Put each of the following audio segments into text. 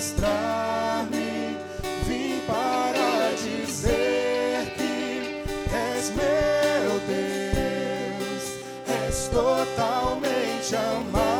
mostrar-me, vim para dizer que és meu Deus, és totalmente amado.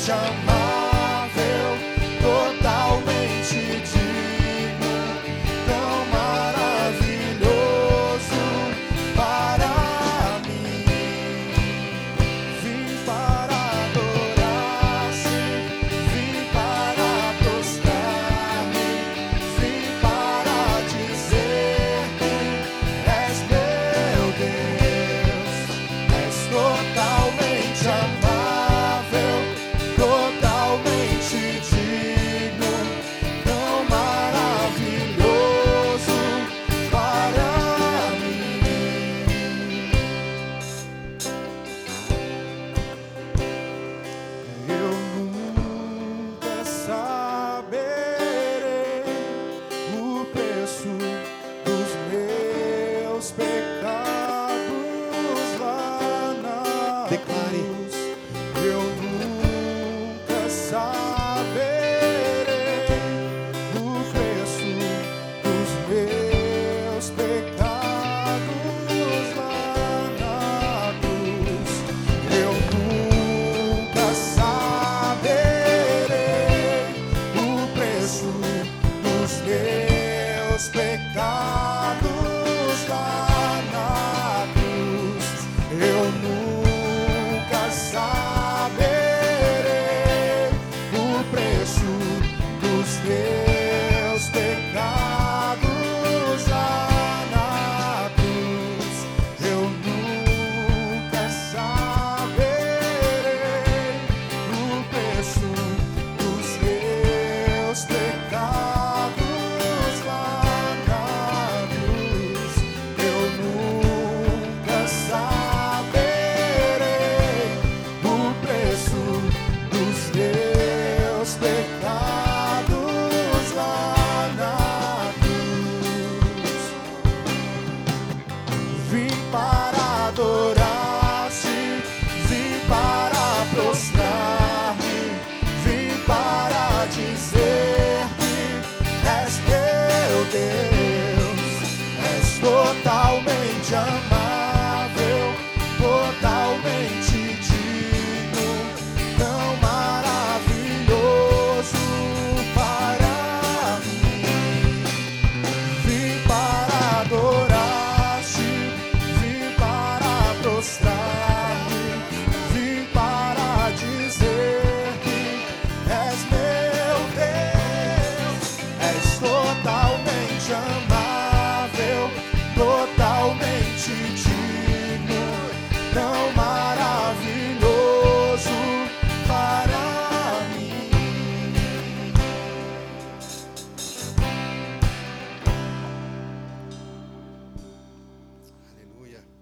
Jump. meus pecados.